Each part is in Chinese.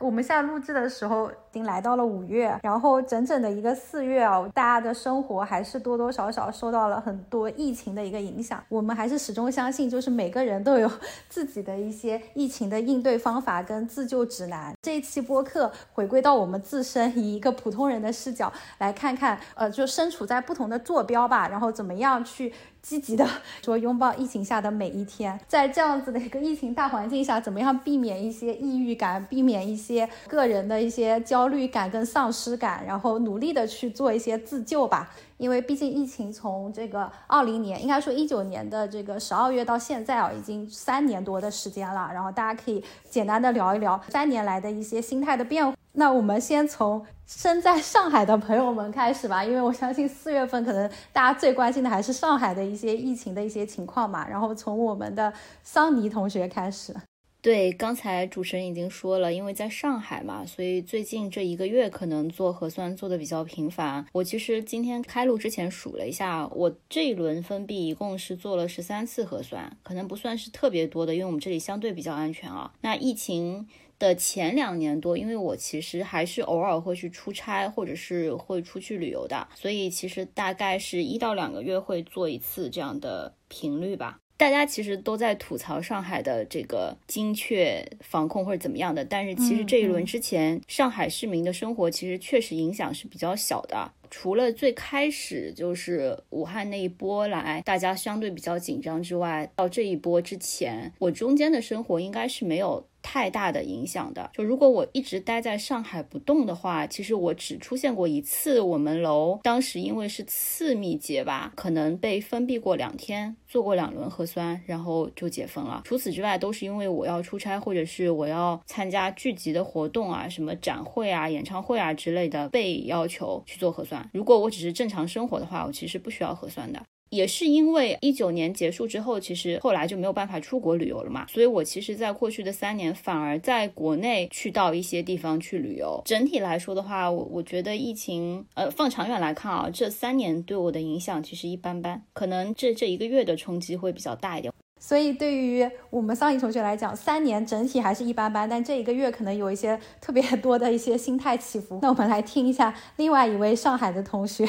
我们现在录制的时候已经来到了五月，然后整整的一个四月哦，大家的生活还是多多少少受到了很多疫情的一个影响。我们还是始终相信，就是每个人都有自己的一些疫情的应对方法跟自救指南。这一期播客回归到我们自身，以一个普通人的视角来看看，呃，就身处在不同的坐标吧，然后怎么样去。积极的说拥抱疫情下的每一天，在这样子的一个疫情大环境下，怎么样避免一些抑郁感，避免一些些个人的一些焦虑感跟丧失感，然后努力的去做一些自救吧。因为毕竟疫情从这个二零年，应该说一九年的这个十二月到现在啊，已经三年多的时间了。然后大家可以简单的聊一聊三年来的一些心态的变化。那我们先从身在上海的朋友们开始吧，因为我相信四月份可能大家最关心的还是上海的一些疫情的一些情况嘛。然后从我们的桑尼同学开始。对，刚才主持人已经说了，因为在上海嘛，所以最近这一个月可能做核酸做的比较频繁。我其实今天开录之前数了一下，我这一轮封闭一共是做了十三次核酸，可能不算是特别多的，因为我们这里相对比较安全啊。那疫情的前两年多，因为我其实还是偶尔会去出差，或者是会出去旅游的，所以其实大概是一到两个月会做一次这样的频率吧。大家其实都在吐槽上海的这个精确防控或者怎么样的，但是其实这一轮之前，上海市民的生活其实确实影响是比较小的。除了最开始就是武汉那一波来，大家相对比较紧张之外，到这一波之前，我中间的生活应该是没有。太大的影响的，就如果我一直待在上海不动的话，其实我只出现过一次。我们楼当时因为是次密接吧，可能被封闭过两天，做过两轮核酸，然后就解封了。除此之外，都是因为我要出差，或者是我要参加聚集的活动啊，什么展会啊、演唱会啊之类的，被要求去做核酸。如果我只是正常生活的话，我其实不需要核酸的。也是因为一九年结束之后，其实后来就没有办法出国旅游了嘛，所以我其实在过去的三年反而在国内去到一些地方去旅游。整体来说的话，我我觉得疫情，呃，放长远来看啊，这三年对我的影响其实一般般，可能这这一个月的冲击会比较大一点。所以对于我们桑尼同学来讲，三年整体还是一般般，但这一个月可能有一些特别多的一些心态起伏。那我们来听一下另外一位上海的同学。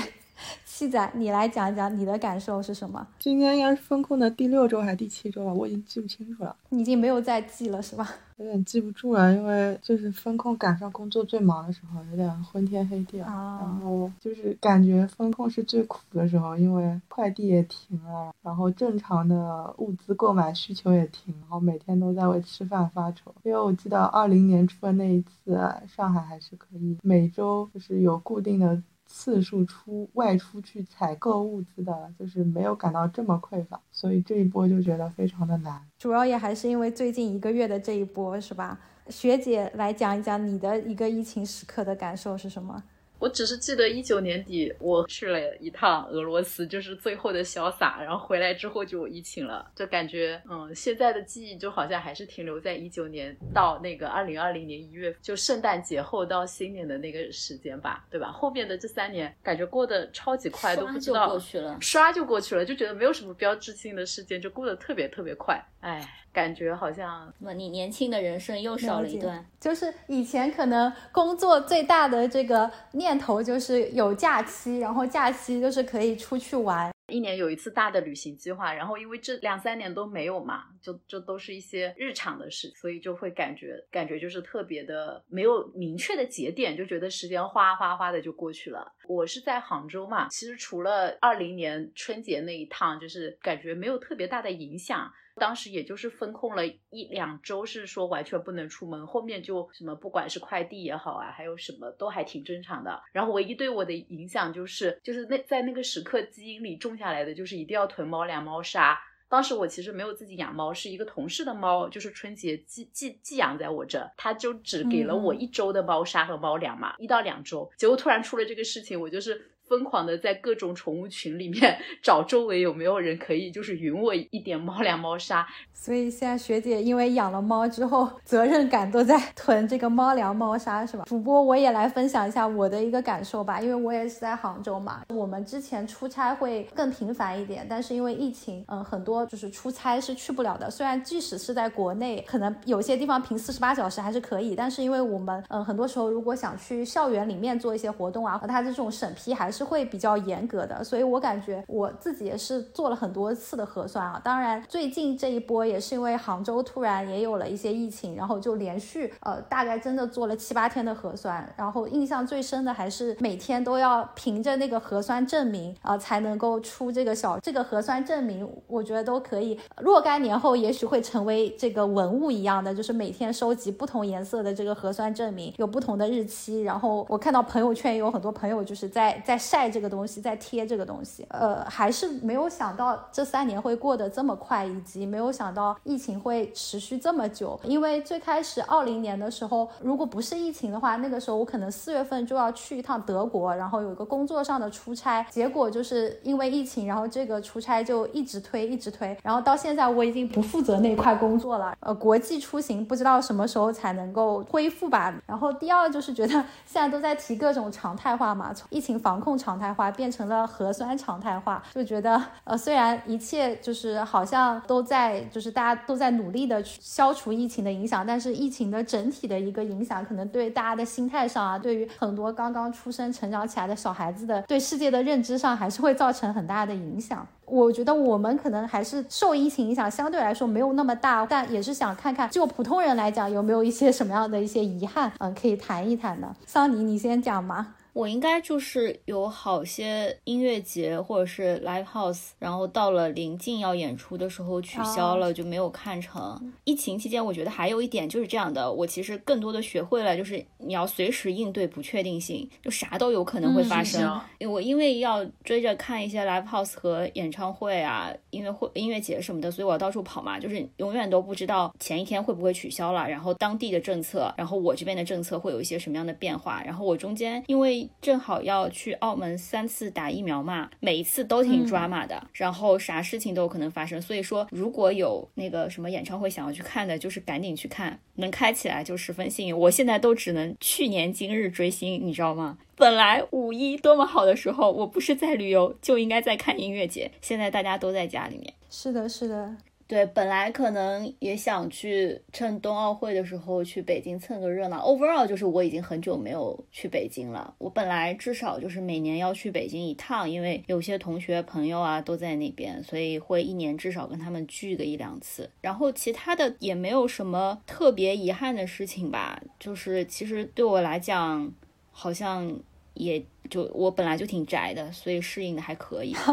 七仔，你来讲一讲你的感受是什么？今天应该是风控的第六周还是第七周了？我已经记不清楚了。你已经没有再记了是吧？有点记不住了，因为就是风控赶上工作最忙的时候，有点昏天黑地啊。然后就是感觉风控是最苦的时候，因为快递也停了，然后正常的物资购买需求也停，然后每天都在为吃饭发愁。因为我记得二零年初的那一次，上海还是可以每周就是有固定的。次数出外出去采购物资的，就是没有感到这么匮乏，所以这一波就觉得非常的难。主要也还是因为最近一个月的这一波，是吧？学姐来讲一讲你的一个疫情时刻的感受是什么？我只是记得一九年底我去了一趟俄罗斯，就是最后的潇洒，然后回来之后就疫情了，就感觉嗯，现在的记忆就好像还是停留在一九年到那个二零二零年一月，就圣诞节后到新年的那个时间吧，对吧？后面的这三年感觉过得超级快，都不知道过去了，刷就过去了，就觉得没有什么标志性的事件，就过得特别特别快，哎。感觉好像，那你年轻的人生又少了一段。就是以前可能工作最大的这个念头就是有假期，然后假期就是可以出去玩，一年有一次大的旅行计划。然后因为这两三年都没有嘛，就就都是一些日常的事，所以就会感觉感觉就是特别的没有明确的节点，就觉得时间哗哗哗的就过去了。我是在杭州嘛，其实除了二零年春节那一趟，就是感觉没有特别大的影响。当时也就是封控了一两周，是说完全不能出门，后面就什么不管是快递也好啊，还有什么都还挺正常的。然后唯一对我的影响就是，就是那在那个时刻基因里种下来的，就是一定要囤猫粮、猫砂。当时我其实没有自己养猫，是一个同事的猫，就是春节寄寄寄养在我这，他就只给了我一周的猫砂和猫粮嘛，一到两周。结果突然出了这个事情，我就是。疯狂的在各种宠物群里面找周围有没有人可以就是匀我一点猫粮猫砂。所以现在学姐因为养了猫之后，责任感都在囤这个猫粮猫砂，是吧？主播我也来分享一下我的一个感受吧，因为我也是在杭州嘛。我们之前出差会更频繁一点，但是因为疫情，嗯，很多就是出差是去不了的。虽然即使是在国内，可能有些地方凭四十八小时还是可以，但是因为我们，嗯，很多时候如果想去校园里面做一些活动啊，和它这种审批还是是会比较严格的。所以我感觉我自己也是做了很多次的核酸啊。当然，最近这一波也是因为杭州突然也有了一些疫情，然后就连续呃大概真的做了七八天的核酸，然后印象最深的还是每天都要凭着那个核酸证明啊才能够出这个小这个核酸证明，我觉得都可以若干年后也许会成为这个文物一样的，就是每天收集不同颜色的这个核酸证明，有不同的日期。然后我看到朋友圈也有很多朋友就是在在晒这个东西，在贴这个东西，呃，还是没有想到这三年会过得这么快，以及没有想到疫情会持续这么久。因为最开始二零年的时候，如果不是疫情的话，那个时候我可能四月份就要去一趟德国，然后有一个工作上的出差。结果就是因为疫情，然后这个出差就一直推，一直推。然后到现在我已经不负责那块工作了。呃，国际出行不知道什么时候才能够恢复吧。然后第二就是觉得 现在都在提各种常态化嘛，从疫情防控常态化变成了核酸常态化，就觉得呃虽然一切就是好像都在就是大家都在努力的去消除疫情的影响，但是疫情的整体的一个影响，可能对大家的心态上啊，对于很多刚刚出生、成长起来的小孩子的对世界的认知上，还是会造成很大的影响。我觉得我们可能还是受疫情影响相对来说没有那么大，但也是想看看就普通人来讲有没有一些什么样的一些遗憾，嗯，可以谈一谈的。桑尼，你先讲嘛。我应该就是有好些音乐节或者是 live house，然后到了临近要演出的时候取消了，就没有看成。疫情期间，我觉得还有一点就是这样的，我其实更多的学会了，就是你要随时应对不确定性，就啥都有可能会发生。我因为要追着看一些 live house 和演唱会啊、音乐会、音乐节什么的，所以我要到处跑嘛，就是永远都不知道前一天会不会取消了，然后当地的政策，然后我这边的政策会有一些什么样的变化，然后我中间因为。正好要去澳门三次打疫苗嘛，每一次都挺抓马的，然后啥事情都有可能发生。所以说，如果有那个什么演唱会想要去看的，就是赶紧去看，能开起来就十分幸运。我现在都只能去年今日追星，你知道吗？本来五一多么好的时候，我不是在旅游，就应该在看音乐节。现在大家都在家里面。是的，是的。对，本来可能也想去趁冬奥会的时候去北京蹭个热闹。Overall，就是我已经很久没有去北京了。我本来至少就是每年要去北京一趟，因为有些同学朋友啊都在那边，所以会一年至少跟他们聚个一两次。然后其他的也没有什么特别遗憾的事情吧。就是其实对我来讲，好像也就我本来就挺宅的，所以适应的还可以。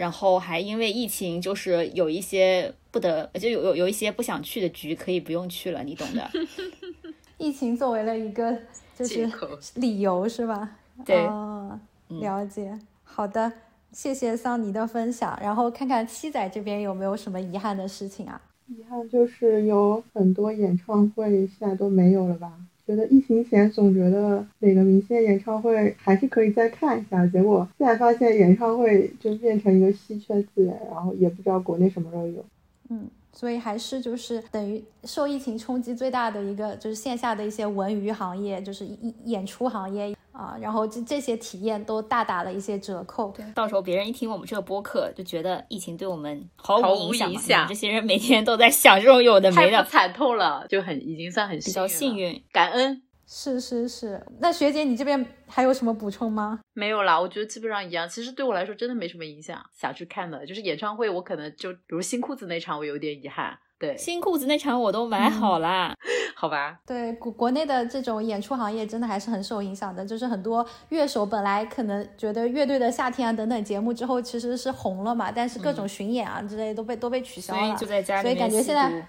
然后还因为疫情，就是有一些不得，就有有有一些不想去的局可以不用去了，你懂的。疫情作为了一个就是理由是吧？对，了解。好的，谢谢桑尼的分享。然后看看七仔这边有没有什么遗憾的事情啊？遗憾就是有很多演唱会现在都没有了吧。觉得疫情前总觉得哪个明星的演唱会还是可以再看一下，结果现在发现演唱会就变成一个稀缺资源，然后也不知道国内什么时候有。嗯，所以还是就是等于受疫情冲击最大的一个就是线下的一些文娱行业，就是演演出行业。啊，然后这这些体验都大打了一些折扣。对，到时候别人一听我们这个播客，就觉得疫情对我们毫无影响。影响。这些人每天都在想这种有的没的，惨透了，就很已经算很比较幸运，感恩。是是是，那学姐你这边还有什么补充吗？没有啦，我觉得基本上一样。其实对我来说真的没什么影响。想去看的就是演唱会，我可能就比如新裤子那场，我有点遗憾。对，新裤子那场我都买好啦，好吧？对，国国内的这种演出行业真的还是很受影响的。就是很多乐手本来可能觉得乐队的夏天啊等等节目之后其实是红了嘛，但是各种巡演啊之类都被都被取消了，所以就在家里所以感觉现在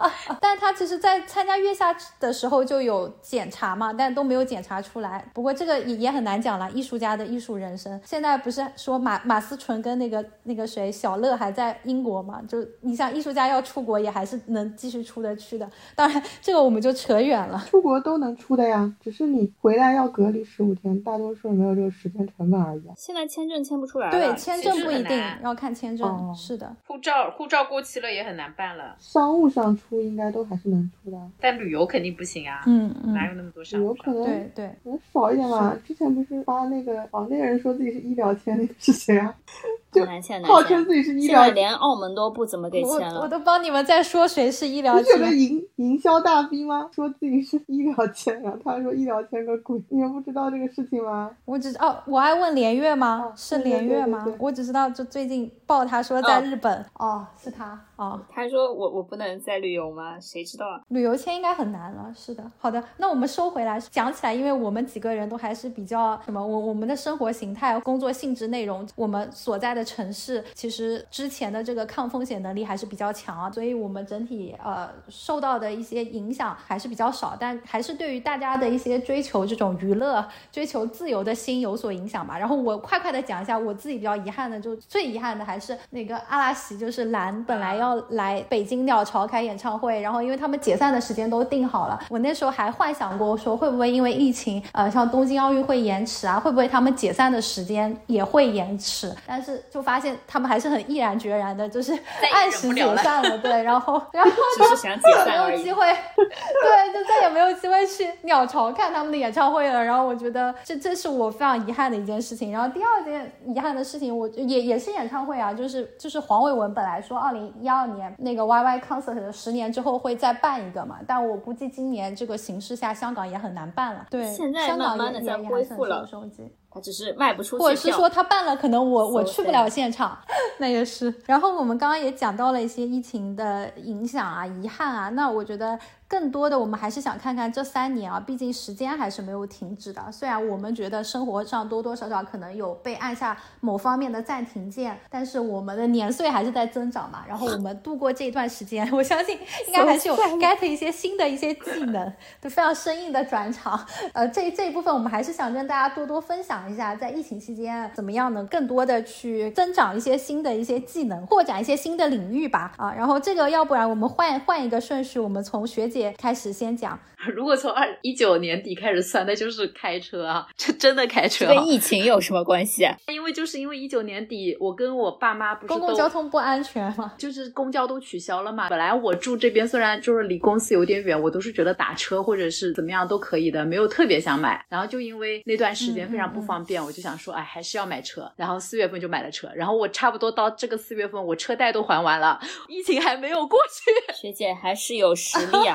但他其实，在参加月下的时候就有检查嘛，但都没有检查出来。不过这个也也很难讲了，艺术家的艺术人生。现在不是说马马思纯跟那个那个谁小乐还在英国嘛？就你像，艺术家要出国也还是能继续出得去的。当然，这个我们就扯远了。出国都能出的呀，只是你回来要隔离十五天，大多数人没有这个时间成本而已。现在签证签不出来对，签证不一定要看签证。是的，护照护照过期了也很难办了。商务上出应该都还是能出的，但旅游肯定不行啊。嗯嗯，哪有那么多商务？有可能对对，可能少一点吧。之前不是发那个哦，那个人说自己是医疗签，那个是谁啊？难签，号称自己是医疗，连澳门都不怎么给签了。我都帮你们在说谁是医疗签。是个营营销大逼吗？说自己是医疗签啊？他说医疗签个鬼，你们不知道这个事情吗？我只哦，我爱问连月吗？是连月吗？我只知道就最近报他说在日本哦，是他哦。他说我我不能在旅游吗？谁知道啊？旅游签应该很难了。是的，好的，那我们收回来讲起来，因为我们几个人都还是比较什么，我我们的生活形态、工作性质、内容，我们所在的城市。其实之前的这个抗风险能力还是比较强啊，所以我们整体呃受到的一些影响还是比较少，但还是对于大家的一些追求这种娱乐、追求自由的心有所影响吧。然后我快快的讲一下我自己比较遗憾的，就最遗憾的还是那个阿拉西，就是蓝本来要来北京鸟巢开演唱会，然后因为他们解散的时间都定好了，我那时候还幻想过说会不会因为疫情，呃像东京奥运会延迟啊，会不会他们解散的时间也会延迟？但是就发现他们还。是很毅然决然的，就是按时解散了，对，然后然后就是没有机会，对，就再也没有机会去鸟巢看他们的演唱会了。然后我觉得这这是我非常遗憾的一件事情。然后第二件遗憾的事情，我也也是演唱会啊，就是就是黄伟文本来说二零一二年那个 Y Y Concert 十年之后会再办一个嘛，但我估计今年这个形势下，香港也很难办了。对，现在慢慢的在恢复了。只是卖不出去，或者是说他办了，可能我我去不了现场，那也是。然后我们刚刚也讲到了一些疫情的影响啊、遗憾啊，那我觉得。更多的，我们还是想看看这三年啊，毕竟时间还是没有停止的。虽然我们觉得生活上多多少少可能有被按下某方面的暂停键，但是我们的年岁还是在增长嘛。然后我们度过这一段时间，我相信应该还是有 get 一些新的一些技能，都非常生硬的转场。呃，这这一部分我们还是想跟大家多多分享一下，在疫情期间怎么样能？更多的去增长一些新的一些技能，扩展一些新的领域吧。啊，然后这个要不然我们换换一个顺序，我们从学姐。开始先讲，如果从二一九年底开始算，那就是开车啊，这真的开车。跟疫情有什么关系？因为就是因为一九年底，我跟我爸妈不是公共交通不安全嘛？就是公交都取消了嘛。本来我住这边，虽然就是离公司有点远，我都是觉得打车或者是怎么样都可以的，没有特别想买。然后就因为那段时间非常不方便，我就想说，哎，还是要买车。然后四月份就买了车。然后我差不多到这个四月份，我车贷都还完了，疫情还没有过去。学姐还是有实力啊。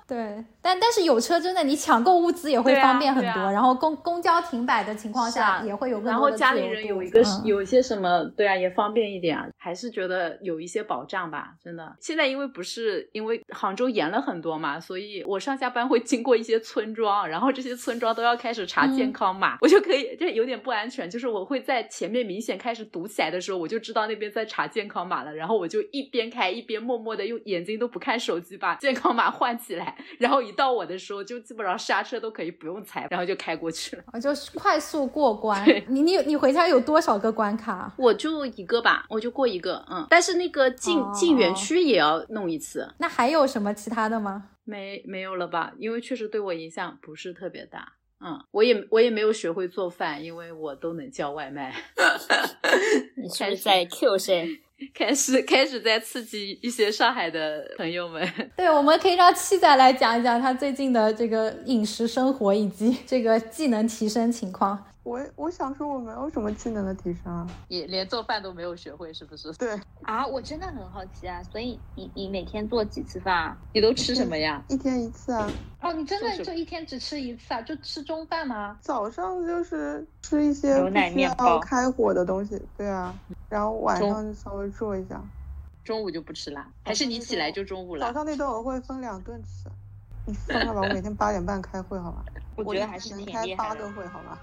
对，但但是有车真的，你抢购物资也会方便很多。然后公公交停摆的情况下，也会有更多然后家里人有一个有一些什么，对啊，也方便一点啊。还是觉得有一些保障吧，真的。现在因为不是因为杭州严了很多嘛，所以我上下班会经过一些村庄，然后这些村庄都要开始查健康码，我就可以这有点不安全。就是我会在前面明显开始堵起来的时候，我就知道那边在查健康码了，然后我就一边开一边默默的用眼睛都不看手机把健康码换起来。然后一到我的时候，就基本上刹车都可以不用踩，然后就开过去了，就是 快速过关。你你你回家有多少个关卡？我就一个吧，我就过一个，嗯。但是那个进进园区也要弄一次。那还有什么其他的吗？没没有了吧？因为确实对我影响不是特别大。嗯，我也我也没有学会做饭，因为我都能叫外卖。你是在 Q 谁？开始开始在刺激一些上海的朋友们。对，我们可以让七仔来讲一讲他最近的这个饮食生活以及这个技能提升情况。我我想说我没有什么技能的提升啊，也连做饭都没有学会，是不是？对啊，我真的很好奇啊，所以你你每天做几次饭？你都吃什么呀？一天一次啊。哦，你真的就一天只吃一次啊？就吃中饭吗？早上就是吃一些牛奶面包开火的东西，对啊，然后晚上就稍微做一下。中午就不吃啦？还是你起来就中午了？早上那顿我会分两顿吃。你放开吧，我每天八点半开会，好吧？我觉得还是能开八个会，好吧？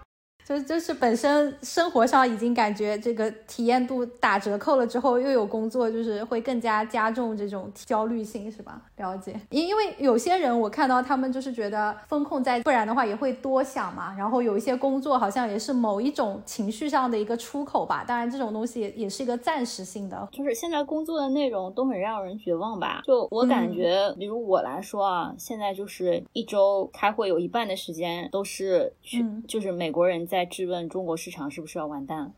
就就是本身生活上已经感觉这个体验度打折扣了之后，又有工作，就是会更加加重这种焦虑性，是吧？了解。因因为有些人我看到他们就是觉得风控在，不然的话也会多想嘛。然后有一些工作好像也是某一种情绪上的一个出口吧。当然这种东西也也是一个暂时性的。就是现在工作的内容都很让人绝望吧？就我感觉，比如我来说啊，现在就是一周开会有一半的时间都是去，就是美国人在。在质问中国市场是不是要完蛋了？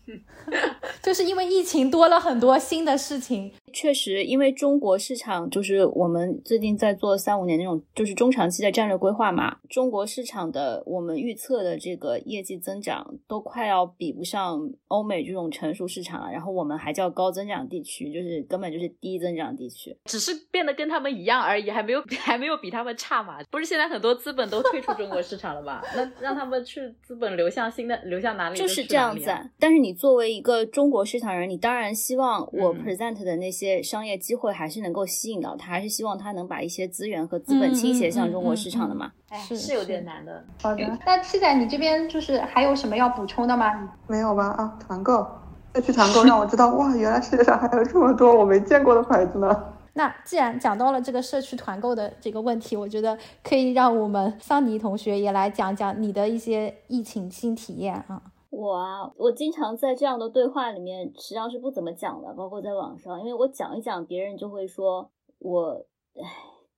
就是因为疫情多了很多新的事情。确实，因为中国市场就是我们最近在做三五年那种就是中长期的战略规划嘛。中国市场的我们预测的这个业绩增长都快要比不上欧美这种成熟市场了。然后我们还叫高增长地区，就是根本就是低增长地区，只是变得跟他们一样而已，还没有还没有比他们差嘛。不是现在很多资本都退出中国市场了吗？那让他们去资本流向新的流向哪里？就是这样子。但是你作为一个中国市场人，你当然希望我 present 的那些。商业机会还是能够吸引到他，还是希望他能把一些资源和资本倾斜向中国市场的嘛？是是有点难的。好的，那七仔，你这边就是还有什么要补充的吗？没有吧？啊，团购，再去团购让我知道哇，原来世界上还有这么多我没见过的牌子呢。那既然讲到了这个社区团购的这个问题，我觉得可以让我们桑尼同学也来讲讲你的一些疫情新体验啊。我啊，我经常在这样的对话里面，实际上是不怎么讲的，包括在网上，因为我讲一讲，别人就会说我，唉，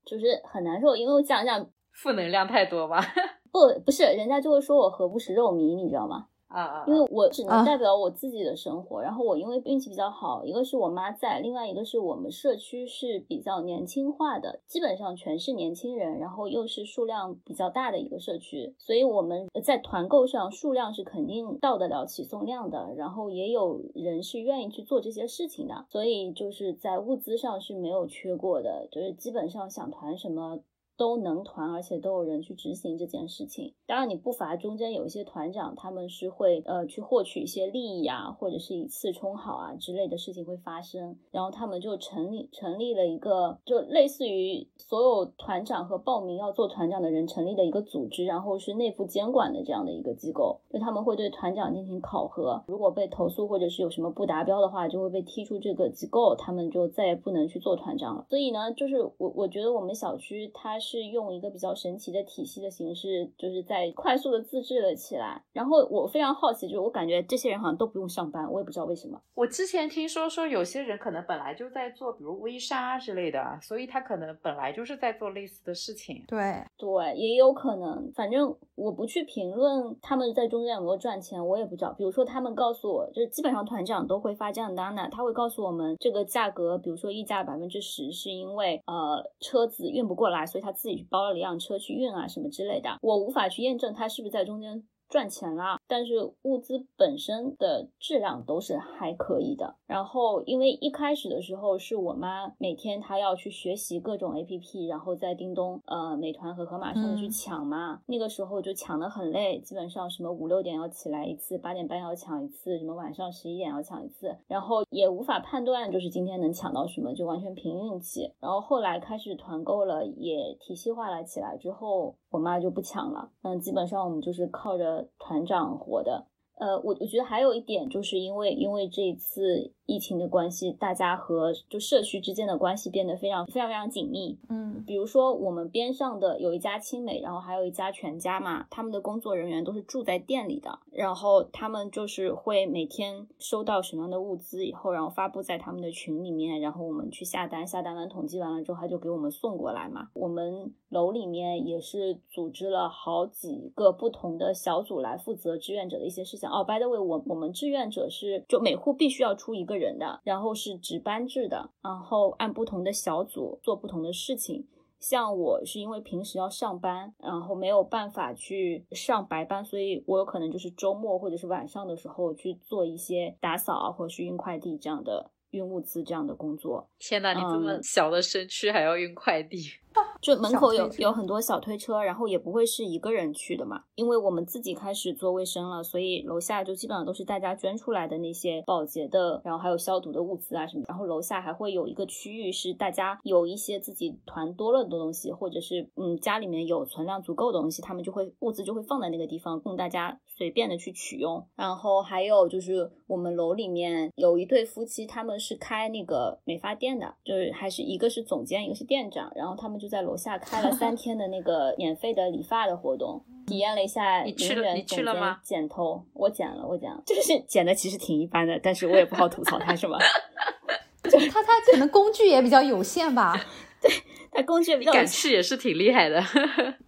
就是很难受，因为我讲一讲负能量太多吧？不，不是，人家就会说我何不食肉糜，你知道吗？啊啊！因为我只能代表我自己的生活，然后我因为运气比较好，一个是我妈在，另外一个是我们社区是比较年轻化的，基本上全是年轻人，然后又是数量比较大的一个社区，所以我们在团购上数量是肯定到得了起送量的，然后也有人是愿意去做这些事情的，所以就是在物资上是没有缺过的，就是基本上想团什么。都能团，而且都有人去执行这件事情。当然，你不乏中间有一些团长，他们是会呃去获取一些利益啊，或者是以次充好啊之类的事情会发生。然后他们就成立成立了一个，就类似于所有团长和报名要做团长的人成立的一个组织，然后是内部监管的这样的一个机构。就他们会对团长进行考核，如果被投诉或者是有什么不达标的话，就会被踢出这个机构，他们就再也不能去做团长了。所以呢，就是我我觉得我们小区它。是用一个比较神奇的体系的形式，就是在快速的自制了起来。然后我非常好奇，就是我感觉这些人好像都不用上班，我也不知道为什么。我之前听说说有些人可能本来就在做，比如微商之类的，所以他可能本来就是在做类似的事情。对对，也有可能。反正我不去评论他们在中间有没有赚钱，我也不知道。比如说他们告诉我，就是基本上团长都会发这样的单呢，他会告诉我们这个价格，比如说溢价百分之十，是因为呃车子运不过来，所以他。自己包了一辆车去运啊什么之类的，我无法去验证他是不是在中间。赚钱啦，但是物资本身的质量都是还可以的。然后，因为一开始的时候是我妈每天她要去学习各种 A P P，然后在叮咚、呃美团和盒马上面去抢嘛。那个时候就抢得很累，基本上什么五六点要起来一次，八点半要抢一次，什么晚上十一点要抢一次，然后也无法判断就是今天能抢到什么，就完全凭运气。然后后来开始团购了，也体系化了起来之后，我妈就不抢了。嗯，基本上我们就是靠着。团长活的，呃，我我觉得还有一点，就是因为因为这一次。疫情的关系，大家和就社区之间的关系变得非常非常非常紧密。嗯，比如说我们边上的有一家青美，然后还有一家全家嘛，他们的工作人员都是住在店里的，然后他们就是会每天收到什么样的物资以后，然后发布在他们的群里面，然后我们去下单，下单完统计完了之后，他就给我们送过来嘛。我们楼里面也是组织了好几个不同的小组来负责志愿者的一些事情。哦，by the way，我我们志愿者是就每户必须要出一个。人的，然后是值班制的，然后按不同的小组做不同的事情。像我是因为平时要上班，然后没有办法去上白班，所以我有可能就是周末或者是晚上的时候去做一些打扫啊，或者是运快递这样的运物资这样的工作。天哪，你这么小的身躯还要运快递？就门口有有很多小推车，然后也不会是一个人去的嘛，因为我们自己开始做卫生了，所以楼下就基本上都是大家捐出来的那些保洁的，然后还有消毒的物资啊什么，然后楼下还会有一个区域是大家有一些自己团多了的东西，或者是嗯家里面有存量足够的东西，他们就会物资就会放在那个地方供大家随便的去取用，然后还有就是我们楼里面有一对夫妻，他们是开那个美发店的，就是还是一个是总监，一个是店长，然后他们就在楼下开了三天的那个 免费的理发的活动，体验了一下你去了你去了吗？剪头，我剪了，我剪了，就是剪的其实挺一般的，但是我也不好吐槽他是吗？他他可能工具也比较有限吧。对。他工具比较，敢去也是挺厉害的，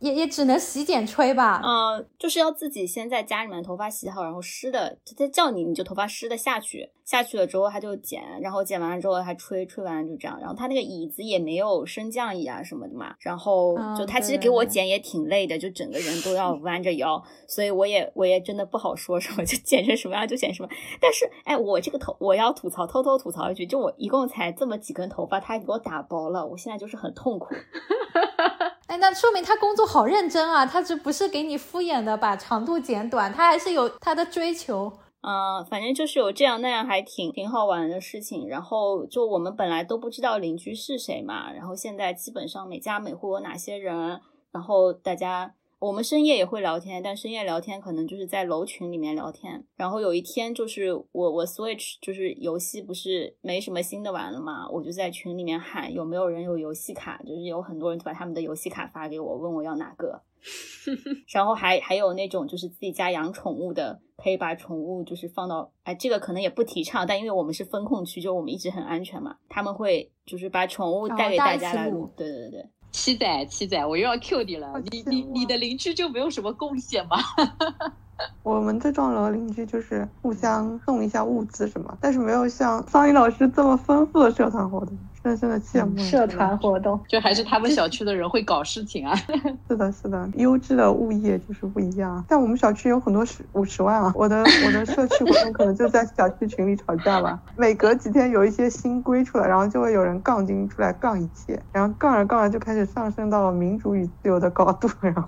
也也只能洗剪吹吧。嗯，就是要自己先在家里面头发洗好，然后湿的，他叫你你就头发湿的下去，下去了之后他就剪，然后剪完了之后还吹，吹完了就这样。然后他那个椅子也没有升降椅啊什么的嘛，然后就他其实给我剪也挺累的，就整个人都要 弯着腰，所以我也我也真的不好说什么，就剪成什么样就剪什么。但是哎，我这个头我要吐槽，偷偷吐槽一句，就我一共才这么几根头发，他还给我打薄了，我现在就是很痛苦。哎，那说明他工作好认真啊！他这不是给你敷衍的把长度剪短，他还是有他的追求。嗯，反正就是有这样那样，还挺挺好玩的事情。然后就我们本来都不知道邻居是谁嘛，然后现在基本上每家每户有哪些人，然后大家。我们深夜也会聊天，但深夜聊天可能就是在楼群里面聊天。然后有一天，就是我我 Switch 就是游戏不是没什么新的玩了嘛，我就在群里面喊有没有人有游戏卡，就是有很多人把他们的游戏卡发给我，问我要哪个。然后还还有那种就是自己家养宠物的，可以把宠物就是放到哎，这个可能也不提倡，但因为我们是风控区，就我们一直很安全嘛，他们会就是把宠物带给大家来录。对对对。七仔，七仔，我又要 Q 你了。你你你的邻居就没有什么贡献吗？我们这幢楼邻居就是互相送一下物资什么，但是没有像桑尼老师这么丰富的社团活动。深深的羡慕社团活动，就还是他们小区的人会搞事情啊。是的，是的，优质的物业就是不一样。但我们小区有很多十五十万啊，我的我的社区活动可能就在小区群里吵架吧。每隔几天有一些新规出来，然后就会有人杠精出来杠一切，然后杠着杠着就开始上升到了民主与自由的高度，然后。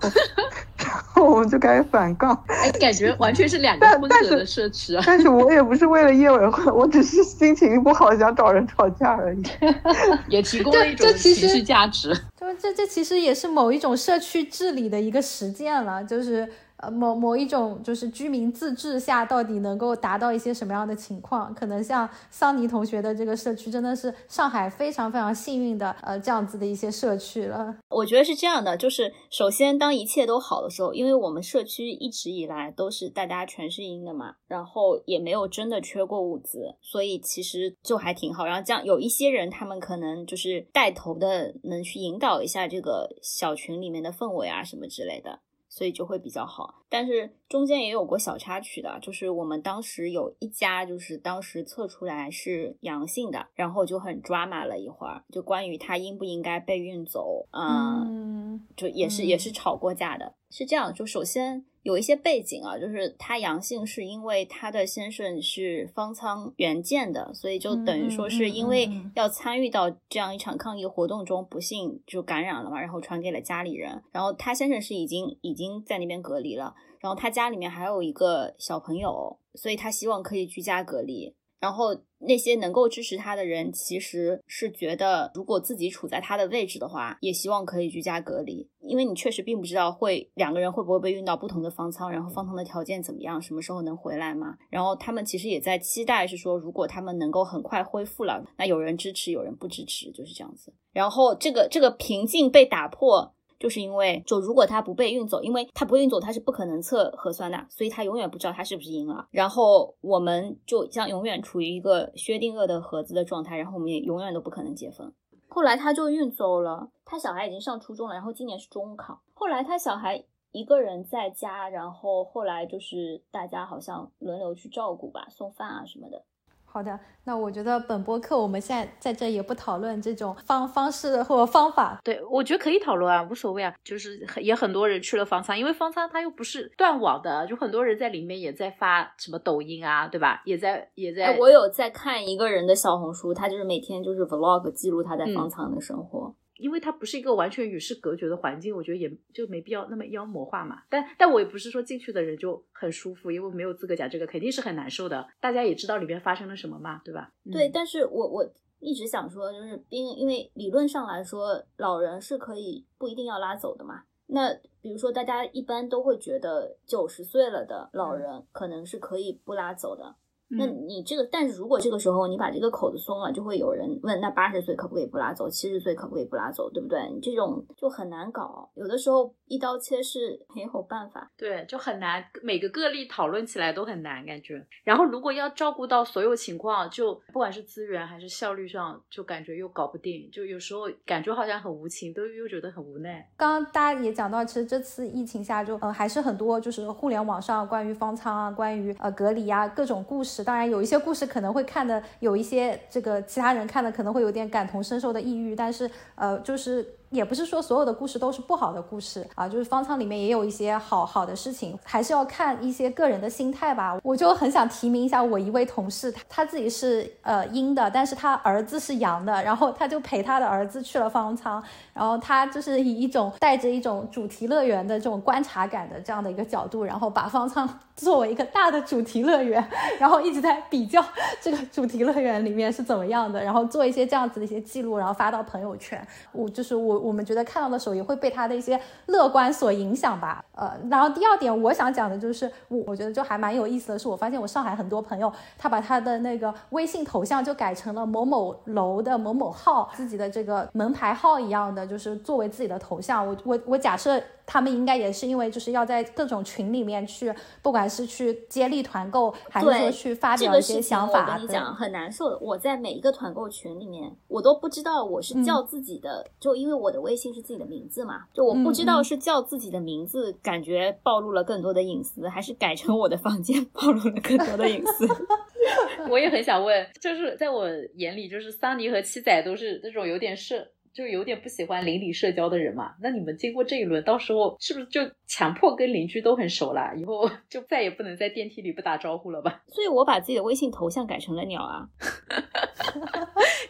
我们就开始反抗，哎，感觉完全是两个风格的社区啊。但是我也不是为了业委会，我只是心情不好想找人吵架而已，也提供了一种情绪价值。就这这其实也是某一种社区治理的一个实践了，就是。呃，某某一种就是居民自治下，到底能够达到一些什么样的情况？可能像桑尼同学的这个社区，真的是上海非常非常幸运的，呃，这样子的一些社区了。我觉得是这样的，就是首先当一切都好的时候，因为我们社区一直以来都是大家全是阴的嘛，然后也没有真的缺过物资，所以其实就还挺好。然后这样有一些人，他们可能就是带头的，能去引导一下这个小群里面的氛围啊，什么之类的。所以就会比较好，但是中间也有过小插曲的，就是我们当时有一家，就是当时测出来是阳性的，然后就很抓马了一会儿，就关于他应不应该被运走，嗯，就也是也是吵过架的，是这样，就首先。有一些背景啊，就是他阳性是因为他的先生是方舱援建的，所以就等于说是因为要参与到这样一场抗疫活动中，不幸就感染了嘛，然后传给了家里人。然后他先生是已经已经在那边隔离了，然后他家里面还有一个小朋友，所以他希望可以居家隔离。然后那些能够支持他的人，其实是觉得，如果自己处在他的位置的话，也希望可以居家隔离，因为你确实并不知道会两个人会不会被运到不同的方舱，然后方舱的条件怎么样，什么时候能回来嘛？然后他们其实也在期待，是说如果他们能够很快恢复了，那有人支持，有人不支持，就是这样子。然后这个这个平静被打破。就是因为，就如果他不被运走，因为他不运走，他是不可能测核酸的，所以他永远不知道他是不是阴了。然后我们就将永远处于一个薛定谔的盒子的状态，然后我们也永远都不可能解封。后来他就运走了，他小孩已经上初中了，然后今年是中考。后来他小孩一个人在家，然后后来就是大家好像轮流去照顾吧，送饭啊什么的。好的，那我觉得本播客我们现在在这也不讨论这种方方式或方法。对，我觉得可以讨论啊，无所谓啊。就是也很多人去了方舱，因为方舱它又不是断网的，就很多人在里面也在发什么抖音啊，对吧？也在也在。我有在看一个人的小红书，他就是每天就是 vlog 记录他在方舱的生活。因为它不是一个完全与世隔绝的环境，我觉得也就没必要那么妖魔化嘛。但但我也不是说进去的人就很舒服，因为没有资格讲这个，肯定是很难受的。大家也知道里面发生了什么嘛，对吧？对，但是我我一直想说，就是因因为理论上来说，老人是可以不一定要拉走的嘛。那比如说，大家一般都会觉得九十岁了的老人可能是可以不拉走的。那你这个，但是如果这个时候你把这个口子松了，就会有人问，那八十岁可不可以不拉走？七十岁可不可以不拉走？对不对？你这种就很难搞，有的时候一刀切是没有办法。对，就很难，每个个例讨论起来都很难，感觉。然后如果要照顾到所有情况，就不管是资源还是效率上，就感觉又搞不定，就有时候感觉好像很无情，都又觉得很无奈。刚刚大家也讲到，其实这次疫情下，就呃还是很多就是互联网上关于方舱啊，关于呃隔离啊各种故事。当然有一些故事可能会看的有一些这个其他人看的可能会有点感同身受的抑郁，但是呃就是。也不是说所有的故事都是不好的故事啊，就是方舱里面也有一些好好的事情，还是要看一些个人的心态吧。我就很想提名一下我一位同事，他他自己是呃阴的，但是他儿子是阳的，然后他就陪他的儿子去了方舱，然后他就是以一种带着一种主题乐园的这种观察感的这样的一个角度，然后把方舱作为一个大的主题乐园，然后一直在比较这个主题乐园里面是怎么样的，然后做一些这样子的一些记录，然后发到朋友圈。我就是我。我们觉得看到的时候也会被他的一些乐观所影响吧，呃，然后第二点我想讲的就是，我我觉得就还蛮有意思的是，我发现我上海很多朋友，他把他的那个微信头像就改成了某某楼的某某号，自己的这个门牌号一样的，就是作为自己的头像。我我我假设。他们应该也是因为就是要在各种群里面去，不管是去接力团购，还是说去发表一些想法。我跟你讲，很难受的。我在每一个团购群里面，我都不知道我是叫自己的，就因为我的微信是自己的名字嘛，就我不知道是叫自己的名字，感觉暴露了更多的隐私，还是改成我的房间暴露了更多的隐私。我也很想问，就是在我眼里，就是桑尼和七仔都是那种有点社。就有点不喜欢邻里社交的人嘛，那你们经过这一轮，到时候是不是就强迫跟邻居都很熟了？以后就再也不能在电梯里不打招呼了吧？所以我把自己的微信头像改成了鸟啊。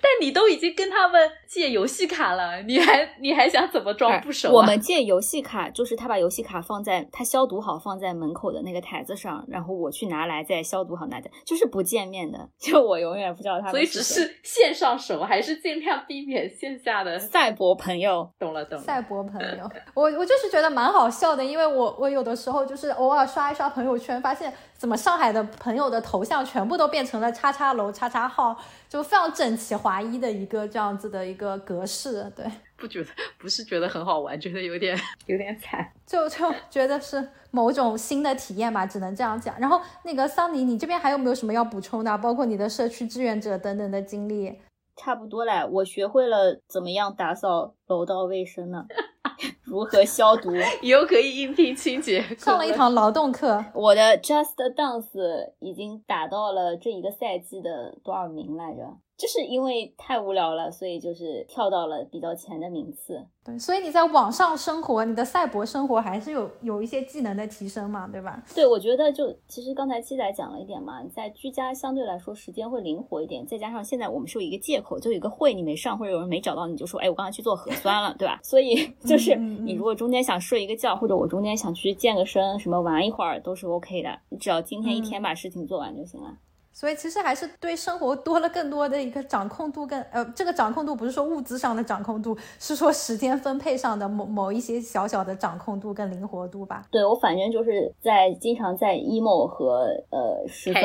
但你都已经跟他们借游戏卡了，你还你还想怎么装不熟？我们借游戏卡就是他把游戏卡放在他消毒好放在门口的那个台子上，然后我去拿来再消毒好拿着，就是不见面的，就我永远不知道他们。所以只是线上熟，还是尽量避免线下的。赛博朋友，懂了懂了。赛博朋友，我我就是觉得蛮好笑的，因为我我有的时候就是偶尔刷一刷朋友圈，发现怎么上海的朋友的头像全部都变成了叉叉楼叉叉号，就非常整齐划一的一个这样子的一个格式。对，不觉得不是觉得很好玩，觉得有点有点惨，就就觉得是某种新的体验吧，只能这样讲。然后那个桑尼，你这边还有没有什么要补充的？包括你的社区志愿者等等的经历。差不多嘞，我学会了怎么样打扫楼道卫生呢？如何消毒？以后可以应聘清洁。上了一堂劳动课。我的 Just Dance 已经打到了这一个赛季的多少名来着？就是因为太无聊了，所以就是跳到了比较前的名次。对，所以你在网上生活，你的赛博生活还是有有一些技能的提升嘛，对吧？对，我觉得就其实刚才七仔讲了一点嘛，在居家相对来说时间会灵活一点，再加上现在我们是有一个借口，就有一个会你没上或者有人没找到，你就说，哎，我刚才去做核酸了，对吧？所以就是你如果中间想睡一个觉，或者我中间想去健个身，什么玩一会儿都是 OK 的，你只要今天一天把事情做完就行了。所以其实还是对生活多了更多的一个掌控度，更呃，这个掌控度不是说物资上的掌控度，是说时间分配上的某某一些小小的掌控度跟灵活度吧。对我反正就是在经常在 emo 和呃十分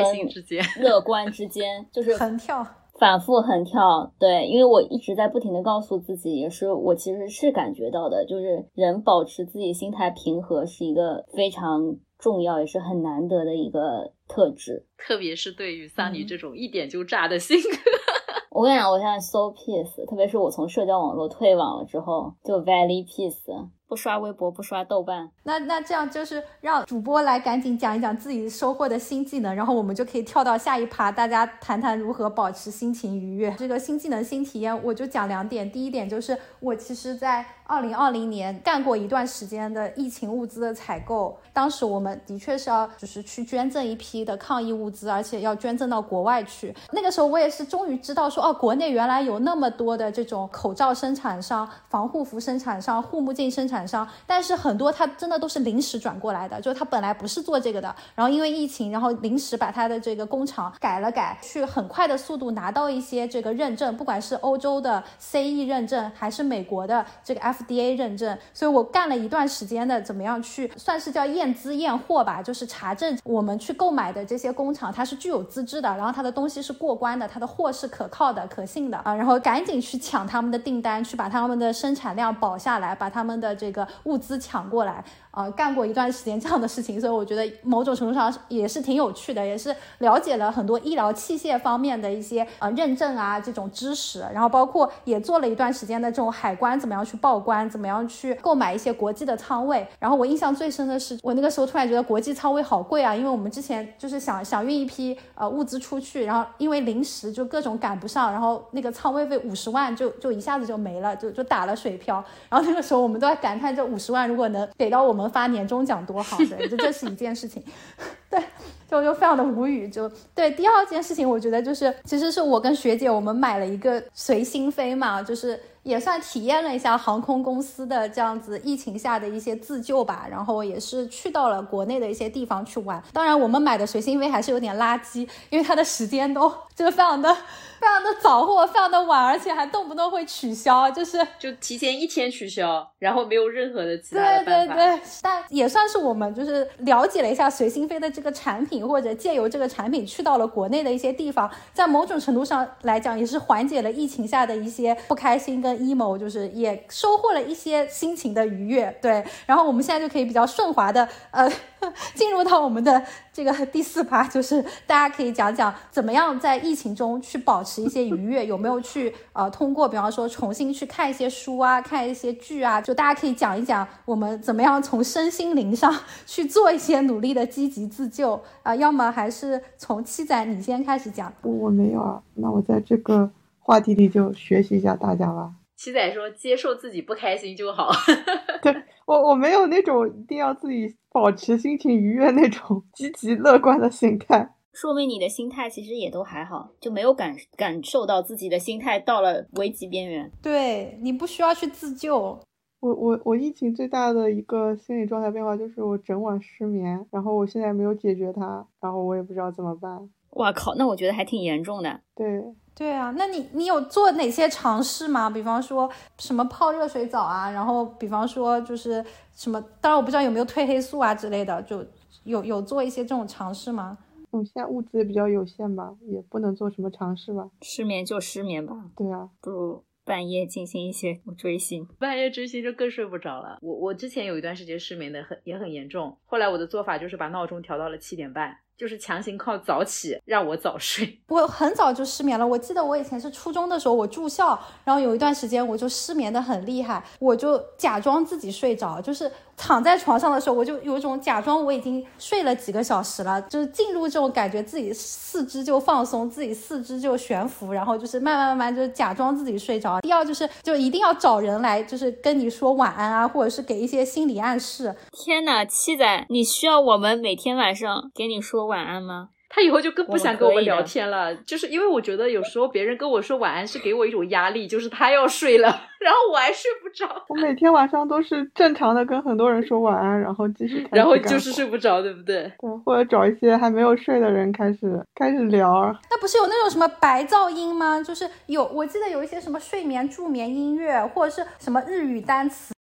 乐观之间，就是横跳，反复横跳。对，因为我一直在不停的告诉自己，也是我其实是感觉到的，就是人保持自己心态平和是一个非常。重要也是很难得的一个特质，特别是对于桑尼这种一点就炸的性格。我跟你讲，我现在 so peace，特别是我从社交网络退网了之后，就 very peace。不刷微博，不刷豆瓣，那那这样就是让主播来赶紧讲一讲自己收获的新技能，然后我们就可以跳到下一趴，大家谈谈如何保持心情愉悦。这个新技能、新体验，我就讲两点。第一点就是我其实，在二零二零年干过一段时间的疫情物资的采购，当时我们的确是要就是去捐赠一批的抗疫物资，而且要捐赠到国外去。那个时候我也是终于知道说，哦，国内原来有那么多的这种口罩生产商、防护服生产商、护目镜生产商，但是很多它真的都是临时转过来的，就是它本来不是做这个的，然后因为疫情，然后临时把它的这个工厂改了改，去很快的速度拿到一些这个认证，不管是欧洲的 CE 认证，还是美国的这个 F FDA 认证，所以我干了一段时间的怎么样去算是叫验资验货吧，就是查证我们去购买的这些工厂它是具有资质的，然后它的东西是过关的，它的货是可靠的、可信的啊，然后赶紧去抢他们的订单，去把他们的生产量保下来，把他们的这个物资抢过来。呃，干过一段时间这样的事情，所以我觉得某种程度上也是挺有趣的，也是了解了很多医疗器械方面的一些呃认证啊这种知识，然后包括也做了一段时间的这种海关怎么样去报关，怎么样去购买一些国际的仓位。然后我印象最深的是，我那个时候突然觉得国际仓位好贵啊，因为我们之前就是想想运一批呃物资出去，然后因为临时就各种赶不上，然后那个仓位费五十万就就一下子就没了，就就打了水漂。然后那个时候我们都在感叹，这五十万如果能给到我们。发年终奖多好，对，就这是一件事情，对，就就非常的无语，就对。第二件事情，我觉得就是，其实是我跟学姐我们买了一个随心飞嘛，就是也算体验了一下航空公司的这样子疫情下的一些自救吧，然后也是去到了国内的一些地方去玩。当然，我们买的随心飞还是有点垃圾，因为它的时间都就是非常的。非常的早或非常的晚，而且还动不动会取消，就是就提前一天取消，然后没有任何的其他的办法。对对对，但也算是我们就是了解了一下随心飞的这个产品，或者借由这个产品去到了国内的一些地方，在某种程度上来讲，也是缓解了疫情下的一些不开心跟 emo，就是也收获了一些心情的愉悦。对，然后我们现在就可以比较顺滑的呃 进入到我们的这个第四趴，就是大家可以讲讲怎么样在疫情中去保。持一些愉悦，有没有去呃通过，比方说重新去看一些书啊，看一些剧啊，就大家可以讲一讲我们怎么样从身心灵上去做一些努力的积极自救啊？要么还是从七仔你先开始讲。我没有啊，那我在这个话题里就学习一下大家吧。七仔说：“接受自己不开心就好。”对我我没有那种一定要自己保持心情愉悦那种积极乐观的心态。说明你的心态其实也都还好，就没有感感受到自己的心态到了危机边缘。对你不需要去自救。我我我疫情最大的一个心理状态变化就是我整晚失眠，然后我现在没有解决它，然后我也不知道怎么办。哇靠，那我觉得还挺严重的。对对啊，那你你有做哪些尝试吗？比方说什么泡热水澡啊，然后比方说就是什么，当然我不知道有没有褪黑素啊之类的，就有有做一些这种尝试吗？我现在物资也比较有限吧，也不能做什么尝试吧。失眠就失眠吧。对啊，不如半夜进行一些追星。半夜追星就更睡不着了。我我之前有一段时间失眠的很也很严重，后来我的做法就是把闹钟调到了七点半。就是强行靠早起让我早睡。我很早就失眠了。我记得我以前是初中的时候，我住校，然后有一段时间我就失眠的很厉害，我就假装自己睡着，就是躺在床上的时候，我就有一种假装我已经睡了几个小时了，就是进入这种感觉，自己四肢就放松，自己四肢就悬浮，然后就是慢慢慢慢就是假装自己睡着。第二就是就一定要找人来，就是跟你说晚安啊，或者是给一些心理暗示。天哪，七仔，你需要我们每天晚上给你说。晚安吗？他以后就更不想跟我们聊天了，就是因为我觉得有时候别人跟我说晚安是给我一种压力，就是他要睡了，然后我还睡不着。我每天晚上都是正常的跟很多人说晚安，然后继续，然后就是睡不着，对不对？对，或者找一些还没有睡的人开始开始聊。那不是有那种什么白噪音吗？就是有，我记得有一些什么睡眠助眠音乐，或者是什么日语单词。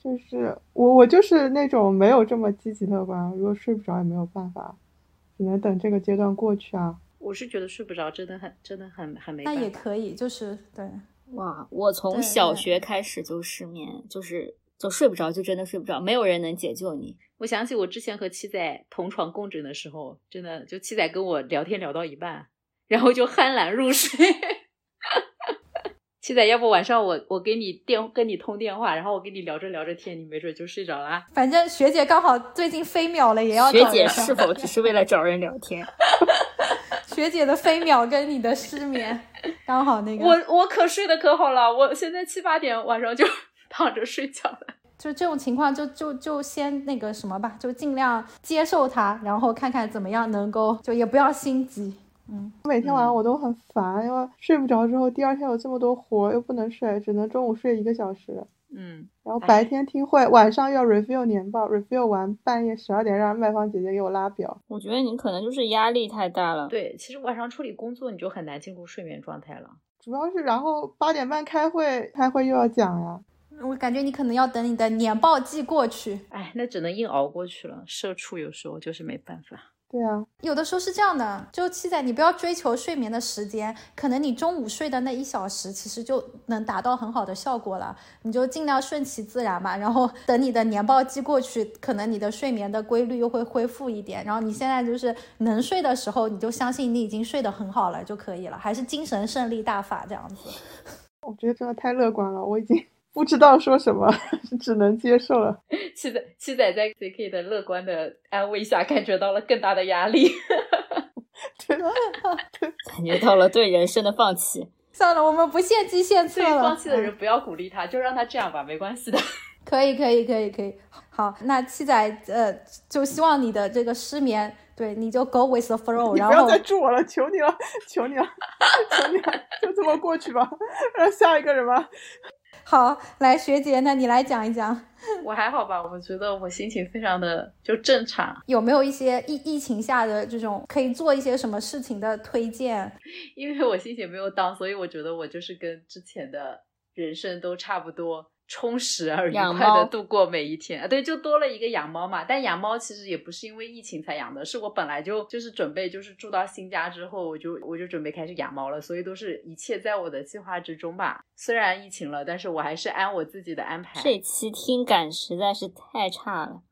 就是我，我就是那种没有这么积极乐观，如果睡不着也没有办法。只能等这个阶段过去啊！我是觉得睡不着，真的很，真的很，很没。那也可以，就是对。哇，我从小学开始就失眠，就是就睡不着，就真的睡不着，没有人能解救你。我想起我之前和七仔同床共枕的时候，真的就七仔跟我聊天聊到一半，然后就酣然入睡。七仔，要不晚上我我给你电跟你通电话，然后我跟你聊着聊着天，你没准就睡着了。反正学姐刚好最近飞秒了，也要学姐是否只是为了找人聊天？学姐的飞秒跟你的失眠刚好那个。我我可睡得可好了，我现在七八点晚上就 躺着睡觉了。就这种情况，就就就先那个什么吧，就尽量接受它，然后看看怎么样能够，就也不要心急。嗯，每天晚上我都很烦，因为睡不着之后，第二天有这么多活又不能睡，只能中午睡一个小时。嗯，然后白天听会，晚上要 review 年报，review 完半夜十二点让卖方姐姐给我拉表。我觉得你可能就是压力太大了。对，其实晚上处理工作你就很难进入睡眠状态了。主要是然后八点半开会，开会又要讲呀。我感觉你可能要等你的年报季过去。哎，那只能硬熬过去了。社畜有时候就是没办法。对啊，有的时候是这样的，就七仔，你不要追求睡眠的时间，可能你中午睡的那一小时，其实就能达到很好的效果了。你就尽量顺其自然吧，然后等你的年报季过去，可能你的睡眠的规律又会恢复一点。然后你现在就是能睡的时候，你就相信你已经睡得很好了就可以了，还是精神胜利大法这样子。我觉得真的太乐观了，我已经。不知道说什么，只能接受了。七仔七仔在 CK 的乐观的安慰下，感觉到了更大的压力，对，感觉到了对人生的放弃。算了，我们不献计献策了。放弃的人不要鼓励他，就让他这样吧，没关系的。可以，可以，可以，可以。好，那七仔呃，就希望你的这个失眠，对，你就 go with the flow。然后不要再助我了，求你了，求你了，求你了，就这么过去吧，让下一个人吧。好，来学姐，那你来讲一讲。我还好吧，我觉得我心情非常的就正常。有没有一些疫疫情下的这种可以做一些什么事情的推荐？因为我心情没有当，所以我觉得我就是跟之前的人生都差不多。充实而愉快的度过每一天啊！对，就多了一个养猫嘛。但养猫其实也不是因为疫情才养的，是我本来就就是准备就是住到新家之后，我就我就准备开始养猫了。所以都是一切在我的计划之中吧。虽然疫情了，但是我还是按我自己的安排。这期听感实在是太差了，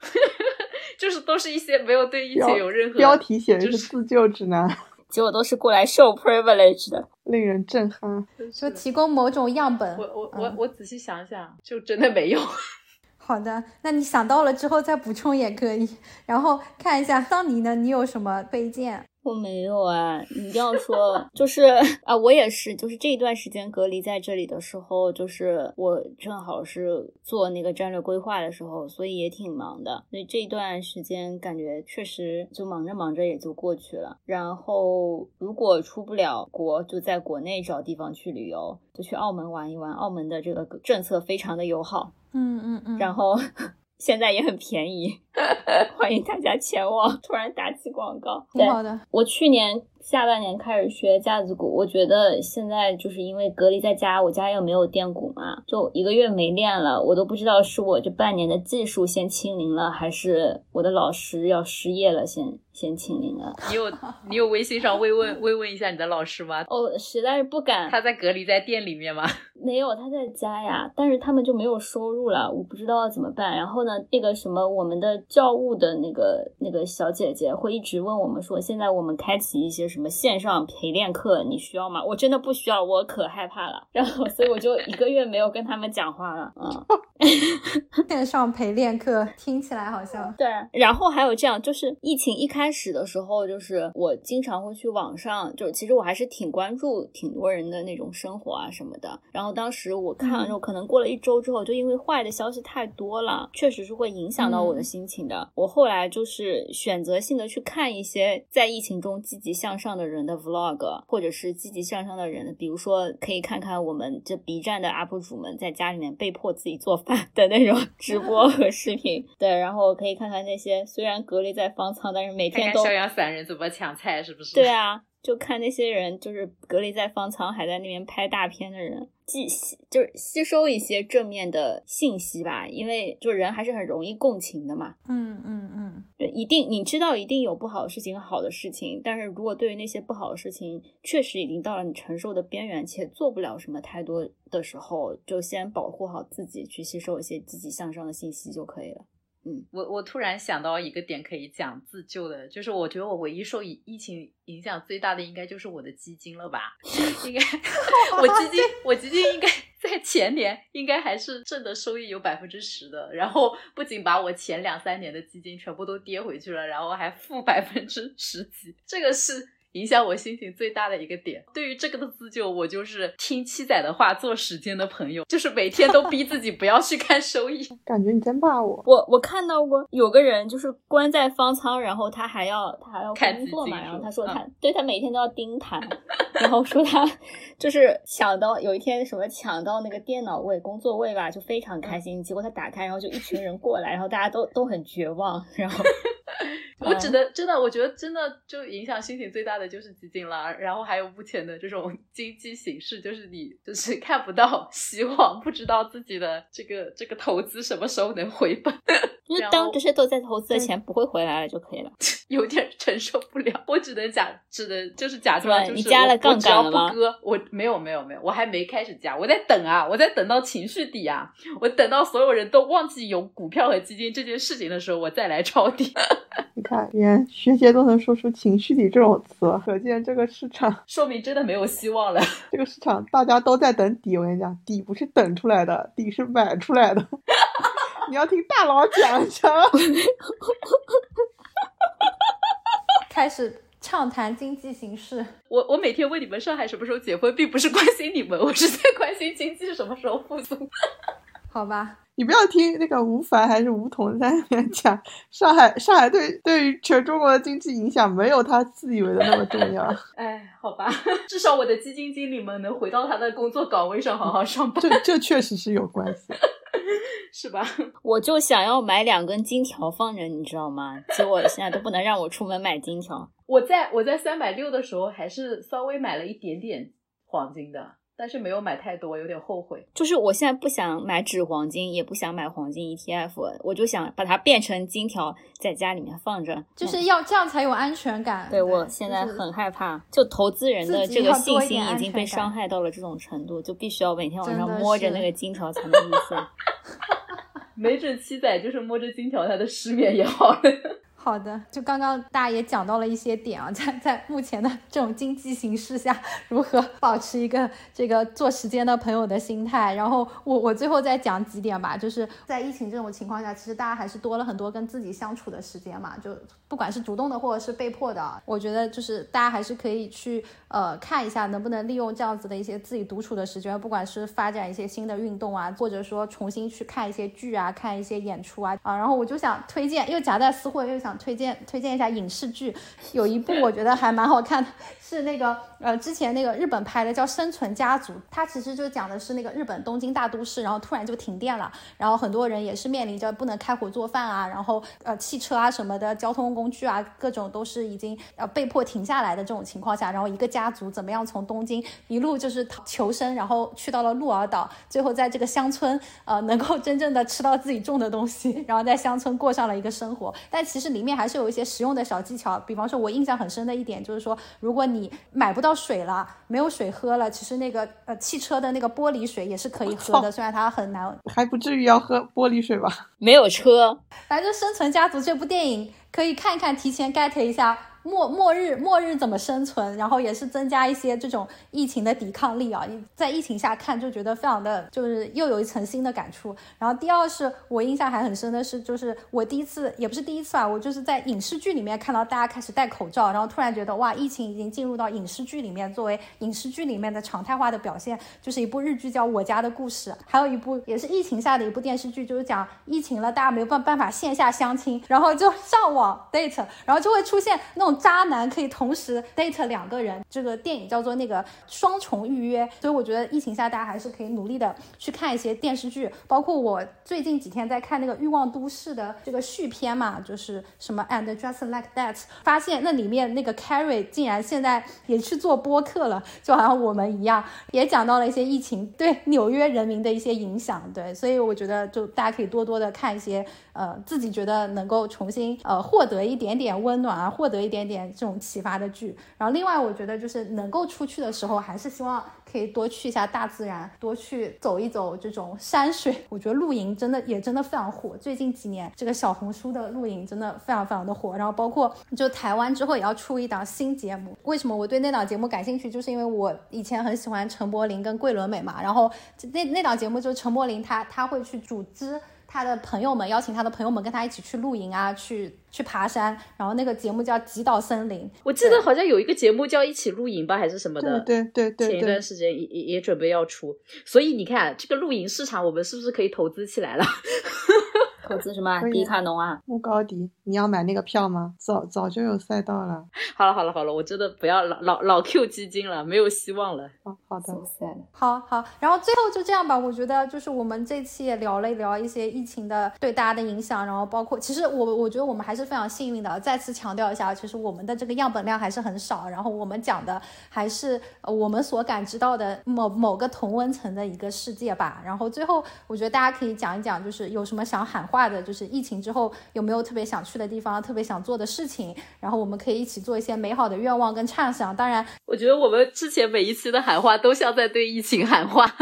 就是都是一些没有对疫情有任何标题写的是自救指南。结果都是过来受 privilege 的，令人震撼。说提供某种样本。我我我我仔细想想，就真的没有。好的，那你想到了之后再补充也可以。然后看一下桑尼呢，你有什么推荐？我没有啊，你一定要说，就是 啊，我也是，就是这一段时间隔离在这里的时候，就是我正好是做那个战略规划的时候，所以也挺忙的。所以这一段时间感觉确实就忙着忙着也就过去了。然后如果出不了国，就在国内找地方去旅游，就去澳门玩一玩。澳门的这个政策非常的友好，嗯嗯嗯，然后。现在也很便宜，欢迎大家前往。突然打起广告，挺好的。我去年下半年开始学架子鼓，我觉得现在就是因为隔离在家，我家又没有电鼓嘛，就一个月没练了，我都不知道是我这半年的技术先清零了，还是我的老师要失业了先。先清零了。你有你有微信上慰问 慰问一下你的老师吗？哦，实在是不敢。他在隔离在店里面吗？没有，他在家呀。但是他们就没有收入了，我不知道怎么办。然后呢，那个什么，我们的教务的那个那个小姐姐会一直问我们说，现在我们开启一些什么线上陪练课，你需要吗？我真的不需要，我可害怕了。然后所以我就一个月没有跟他们讲话了。嗯，线上陪练课听起来好像对。然后还有这样，就是疫情一开。开始的时候，就是我经常会去网上，就其实我还是挺关注挺多人的那种生活啊什么的。然后当时我看了之后，可能过了一周之后，就因为坏的消息太多了，确实是会影响到我的心情的。我后来就是选择性的去看一些在疫情中积极向上的人的 vlog，或者是积极向上的人，比如说可以看看我们这 B 站的 UP 主们在家里面被迫自己做饭的那种 直播和视频。对，然后可以看看那些虽然隔离在方舱，但是每天都逍遥散人怎么抢菜，是不是？对啊，就看那些人，就是隔离在方舱，还在那边拍大片的人，既吸就是吸收一些正面的信息吧，因为就人还是很容易共情的嘛。嗯嗯嗯，对，一定你知道一定有不好的事情、好的事情，但是如果对于那些不好的事情，确实已经到了你承受的边缘，且做不了什么太多的时候，就先保护好自己，去吸收一些积极向上的信息就可以了。嗯，我我突然想到一个点可以讲自救的，就是我觉得我唯一受疫疫情影响最大的应该就是我的基金了吧？应该我基金我基金应该在前年应该还是挣的收益有百分之十的，然后不仅把我前两三年的基金全部都跌回去了，然后还负百分之十几，这个是。影响我心情最大的一个点。对于这个的自救，我就是听七仔的话，做时间的朋友，就是每天都逼自己不要去看收益。感觉你在骂我。我我看到过有个人就是关在方舱，然后他还要他还要工作嘛，然后他说他对他每天都要盯盘，然后说他就是想到有一天什么抢到那个电脑位工作位吧，就非常开心。结果他打开，然后就一群人过来，然后大家都都很绝望，然后。我只能真的，我觉得真的就影响心情最大的就是基金了，然后还有目前的这种 经济形势，就是你就是看不到 希望，不知道自己的这个这个投资什么时候能回本。就是当这些都在投资的钱不会回来了就可以了，有点承受不了。我只能假，只能就是假装就是你加了杠杆了吗？我没有没有没有，我还没开始加，我在等啊，我在等到情绪底啊，我等到所有人都忘记有股票和基金这件事情的时候，我再来抄底。你看，连学姐都能说出“情绪底”这种词，可见这个市场 说明真的没有希望了。这个市场大家都在等底，我跟你讲，底不是等出来的，底是买出来的。你要听大佬讲讲。开始畅谈经济形势。我我每天问你们上海什么时候结婚，并不是关心你们，我是在关心经济什么时候复苏。好吧。你不要听那个吴凡还是吴桐在那边讲，上海上海对对于全中国的经济影响没有他自以为的那么重要。哎，好吧，至少我的基金经理们能回到他的工作岗位上好好上班。这这确实是有关系，是吧？我就想要买两根金条放着，你知道吗？结果现在都不能让我出门买金条。我在我在三百六的时候还是稍微买了一点点黄金的。但是没有买太多，有点后悔。就是我现在不想买纸黄金，也不想买黄金 ETF，我就想把它变成金条，在家里面放着。就是要这样才有安全感。对我现在很害怕，就投资人的这个信心已经被伤害到了这种程度，就必须要每天晚上摸着那个金条才能入睡。没准七仔就是摸着金条，他的失眠也好了。好的，就刚刚大家也讲到了一些点啊，在在目前的这种经济形势下，如何保持一个这个做时间的朋友的心态。然后我我最后再讲几点吧，就是在疫情这种情况下，其实大家还是多了很多跟自己相处的时间嘛，就不管是主动的或者是被迫的，我觉得就是大家还是可以去呃看一下能不能利用这样子的一些自己独处的时间，不管是发展一些新的运动啊，或者说重新去看一些剧啊，看一些演出啊啊。然后我就想推荐，又夹带私货，又想。推荐推荐一下影视剧，有一部我觉得还蛮好看的，是那个呃之前那个日本拍的叫《生存家族》，它其实就讲的是那个日本东京大都市，然后突然就停电了，然后很多人也是面临着不能开火做饭啊，然后呃汽车啊什么的交通工具啊各种都是已经呃被迫停下来的这种情况下，然后一个家族怎么样从东京一路就是求生，然后去到了鹿儿岛，最后在这个乡村呃能够真正的吃到自己种的东西，然后在乡村过上了一个生活，但其实你里面。还是有一些实用的小技巧，比方说，我印象很深的一点就是说，如果你买不到水了，没有水喝了，其实那个呃汽车的那个玻璃水也是可以喝的，虽然它很难，还不至于要喝玻璃水吧？没有车，反正《生存家族》这部电影可以看一看，提前 get 一下。末末日末日怎么生存？然后也是增加一些这种疫情的抵抗力啊！在疫情下看就觉得非常的，就是又有一层新的感触。然后第二是我印象还很深的是，就是我第一次也不是第一次啊，我就是在影视剧里面看到大家开始戴口罩，然后突然觉得哇，疫情已经进入到影视剧里面，作为影视剧里面的常态化的表现，就是一部日剧叫《我家的故事》，还有一部也是疫情下的一部电视剧，就是讲疫情了，大家没有办办法线下相亲，然后就上网 date，然后就会出现那种。渣男可以同时 date 两个人，这个电影叫做那个双重预约，所以我觉得疫情下大家还是可以努力的去看一些电视剧，包括我最近几天在看那个欲望都市的这个续篇嘛，就是什么 And Just Like That，发现那里面那个 Carrie 竟然现在也去做播客了，就好像我们一样，也讲到了一些疫情对纽约人民的一些影响，对，所以我觉得就大家可以多多的看一些。呃，自己觉得能够重新呃获得一点点温暖啊，获得一点点这种启发的剧。然后另外，我觉得就是能够出去的时候，还是希望可以多去一下大自然，多去走一走这种山水。我觉得露营真的也真的非常火，最近几年这个小红书的露营真的非常非常的火。然后包括就台湾之后也要出一档新节目，为什么我对那档节目感兴趣？就是因为我以前很喜欢陈柏霖跟桂纶镁嘛。然后那那档节目就是陈柏霖他他会去组织。他的朋友们，邀请他的朋友们跟他一起去露营啊，去去爬山。然后那个节目叫《极岛森林》，我记得好像有一个节目叫《一起露营》吧，还是什么的。对对对对。前一段时间也也也准备要出，所以你看这个露营市场，我们是不是可以投资起来了？投资什么？迪卡侬啊，穆高迪，你要买那个票吗？早早就有赛道了。好了好了好了，我真的不要老老老 Q 基金了，没有希望了。哦，好的，好好，然后最后就这样吧。我觉得就是我们这期也聊了一聊一些疫情的对大家的影响，然后包括其实我我觉得我们还是非常幸运的。再次强调一下，其实我们的这个样本量还是很少，然后我们讲的还是我们所感知到的某某个同温层的一个世界吧。然后最后我觉得大家可以讲一讲，就是有什么想喊话的，就是疫情。之后有没有特别想去的地方，特别想做的事情？然后我们可以一起做一些美好的愿望跟畅想。当然，我觉得我们之前每一期的喊话都像在对疫情喊话。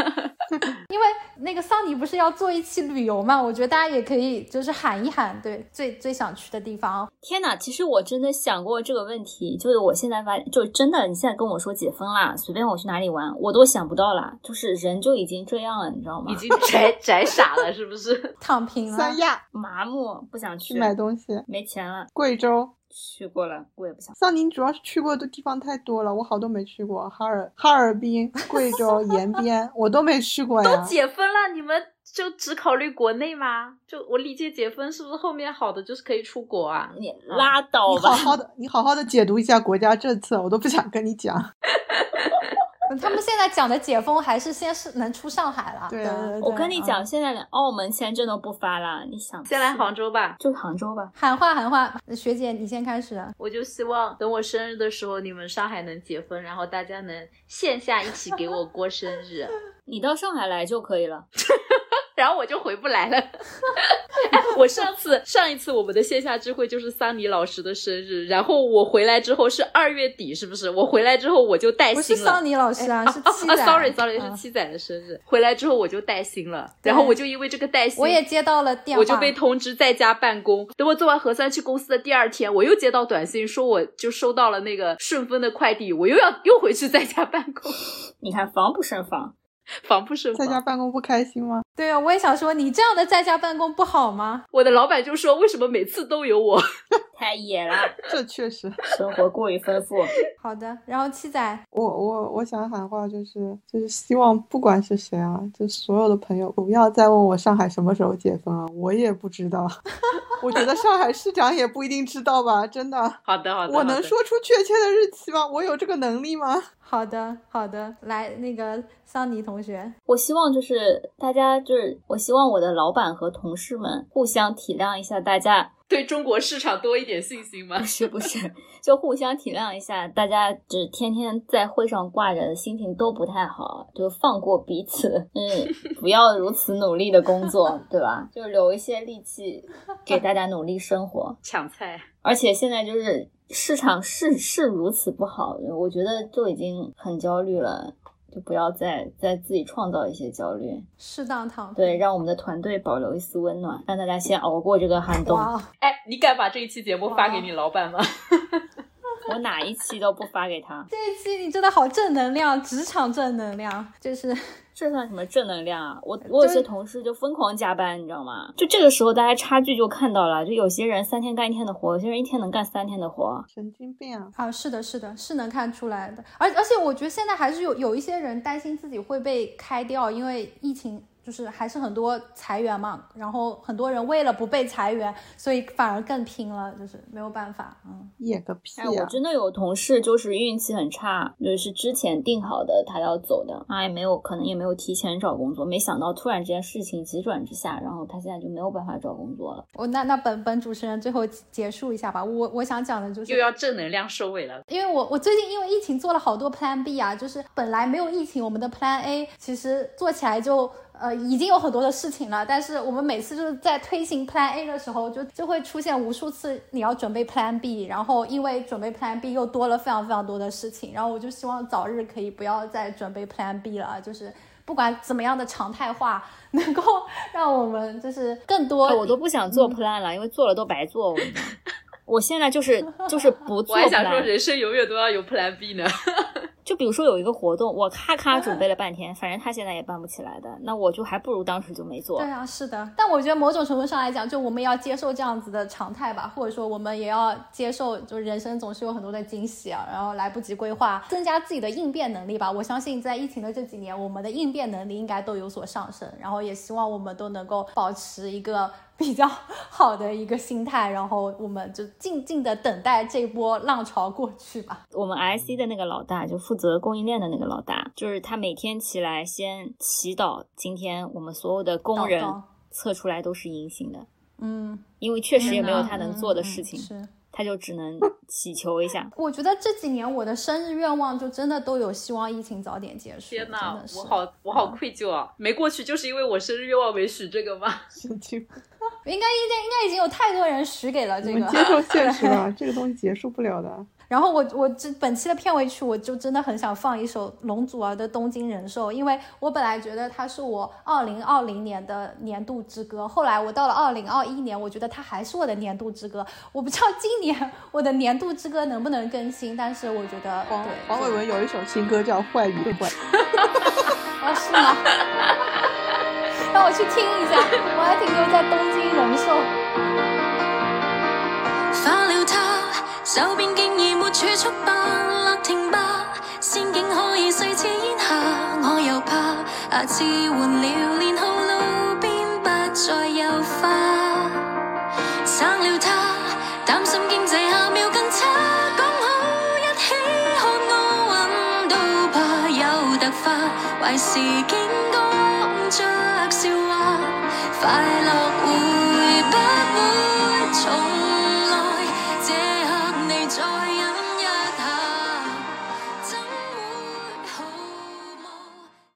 因为那个桑尼不是要做一期旅游嘛？我觉得大家也可以就是喊一喊，对最最想去的地方。天哪，其实我真的想过这个问题，就是我现在发，就真的你现在跟我说解封啦，随便我去哪里玩，我都想不到啦。就是人就已经这样了，你知道吗？已经宅宅傻了，是不是？躺平了，三亚麻木，不想去买东西，没钱了。贵州。去过了，我也不想。桑宁主要是去过的地方太多了，我好多没去过。哈尔哈尔滨、贵州延 边，我都没去过呀。都解封了，你们就只考虑国内吗？就我理解解封是不是后面好的就是可以出国啊？你拉倒吧！你好好的，你好好的解读一下国家政策，我都不想跟你讲。他们现在讲的解封还是先是能出上海了。对啊，我跟你讲，现在连澳门签证都不发了。你想，先来杭州吧，就杭州吧。喊话喊话，学姐你先开始。我就希望等我生日的时候，你们上海能解封，然后大家能线下一起给我过生日。你到上海来就可以了。然后我就回不来了。我上次上一次我们的线下聚会就是桑尼老师的生日，然后我回来之后是二月底，是不是？我回来之后我就带薪了。不是桑尼老师啊，是七仔。Sorry Sorry，是七仔的生日。回来之后我就带薪了，然后我就因为这个带薪，我也接到了电话，我就被通知在家办公。等我做完核酸去公司的第二天，我又接到短信说我就收到了那个顺丰的快递，我又要又回去在家办公。你看防不胜防。防不胜防，在家办公不开心吗？对啊，我也想说，你这样的在家办公不好吗？我的老板就说，为什么每次都有我？太野了，这确实，生活过于丰富。好的，然后七仔，我我我想喊话就是，就是希望不管是谁啊，就所有的朋友不要再问我上海什么时候解封啊，我也不知道。我觉得上海市长也不一定知道吧，真的。好的好的，我能说出确切的日期吗？我有这个能力吗？好的，好的，来那个桑尼同学，我希望就是大家就是，我希望我的老板和同事们互相体谅一下，大家对中国市场多一点信心吗？不是不是，就互相体谅一下，大家只天天在会上挂着，心情都不太好，就放过彼此，嗯，不要如此努力的工作，对吧？就留一些力气给大家努力生活，抢菜，而且现在就是。市场是是如此不好，我觉得就已经很焦虑了，就不要再再自己创造一些焦虑，适当躺对，让我们的团队保留一丝温暖，让大家先熬过这个寒冬。哎，你敢把这一期节目发给你老板吗？我哪一期都不发给他。这一期你真的好正能量，职场正能量，就是。这算什么正能量啊！我我有些同事就疯狂加班，你知道吗？就这个时候，大家差距就看到了。就有些人三天干一天的活，有些人一天能干三天的活，神经病啊！啊，是的，是的，是能看出来的。而而且我觉得现在还是有有一些人担心自己会被开掉，因为疫情。就是还是很多裁员嘛，然后很多人为了不被裁员，所以反而更拼了，就是没有办法，嗯，演个屁！哎，我真的有同事就是运气很差，就是之前定好的他要走的，他也没有可能也没有提前找工作，没想到突然之间事情急转直下，然后他现在就没有办法找工作了。我那那本本主持人最后结束一下吧，我我想讲的就是又要正能量收尾了，因为我我最近因为疫情做了好多 Plan B 啊，就是本来没有疫情，我们的 Plan A 其实做起来就。呃，已经有很多的事情了，但是我们每次就是在推行 Plan A 的时候，就就会出现无数次你要准备 Plan B，然后因为准备 Plan B 又多了非常非常多的事情，然后我就希望早日可以不要再准备 Plan B 了，就是不管怎么样的常态化，能够让我们就是更多。我都不想做 Plan 了，因为做了都白做。我现在就是就是不做。我还想说，人生永远都要有 Plan B 呢。就比如说有一个活动，我咔咔准备了半天，反正他现在也办不起来的，那我就还不如当时就没做。对啊，是的。但我觉得某种程度上来讲，就我们要接受这样子的常态吧，或者说我们也要接受，就人生总是有很多的惊喜啊，然后来不及规划，增加自己的应变能力吧。我相信在疫情的这几年，我们的应变能力应该都有所上升，然后也希望我们都能够保持一个。比较好的一个心态，然后我们就静静的等待这波浪潮过去吧。我们 IC 的那个老大，就负责供应链的那个老大，就是他每天起来先祈祷，今天我们所有的工人测出来都是阴性的。嗯，因为确实也没有他能做的事情。是。他就只能祈求一下。我觉得这几年我的生日愿望就真的都有希望疫情早点结束。天哪，我好我好愧疚啊！没过去就是因为我生日愿望没许这个吗？心情。应该应该应该已经有太多人许给了这个。接受现实吧，这个东西结束不了的。然后我我这本期的片尾曲，我就真的很想放一首龙祖儿的《东京人寿》，因为我本来觉得它是我二零二零年的年度之歌，后来我到了二零二一年，我觉得它还是我的年度之歌。我不知道今年我的年度之歌能不能更新，但是我觉得黄黄伟文有一首新歌叫《坏与坏》，哦是吗？让我去听一下，我还停留在东京人寿。储蓄吧，勒停吧，仙境可以碎似烟霞，我又怕下次换了年号，路边不再有花。生了他，担心经济下秒更差，讲好一起看奥运都怕有突发，坏事竟讲着笑话，快乐会。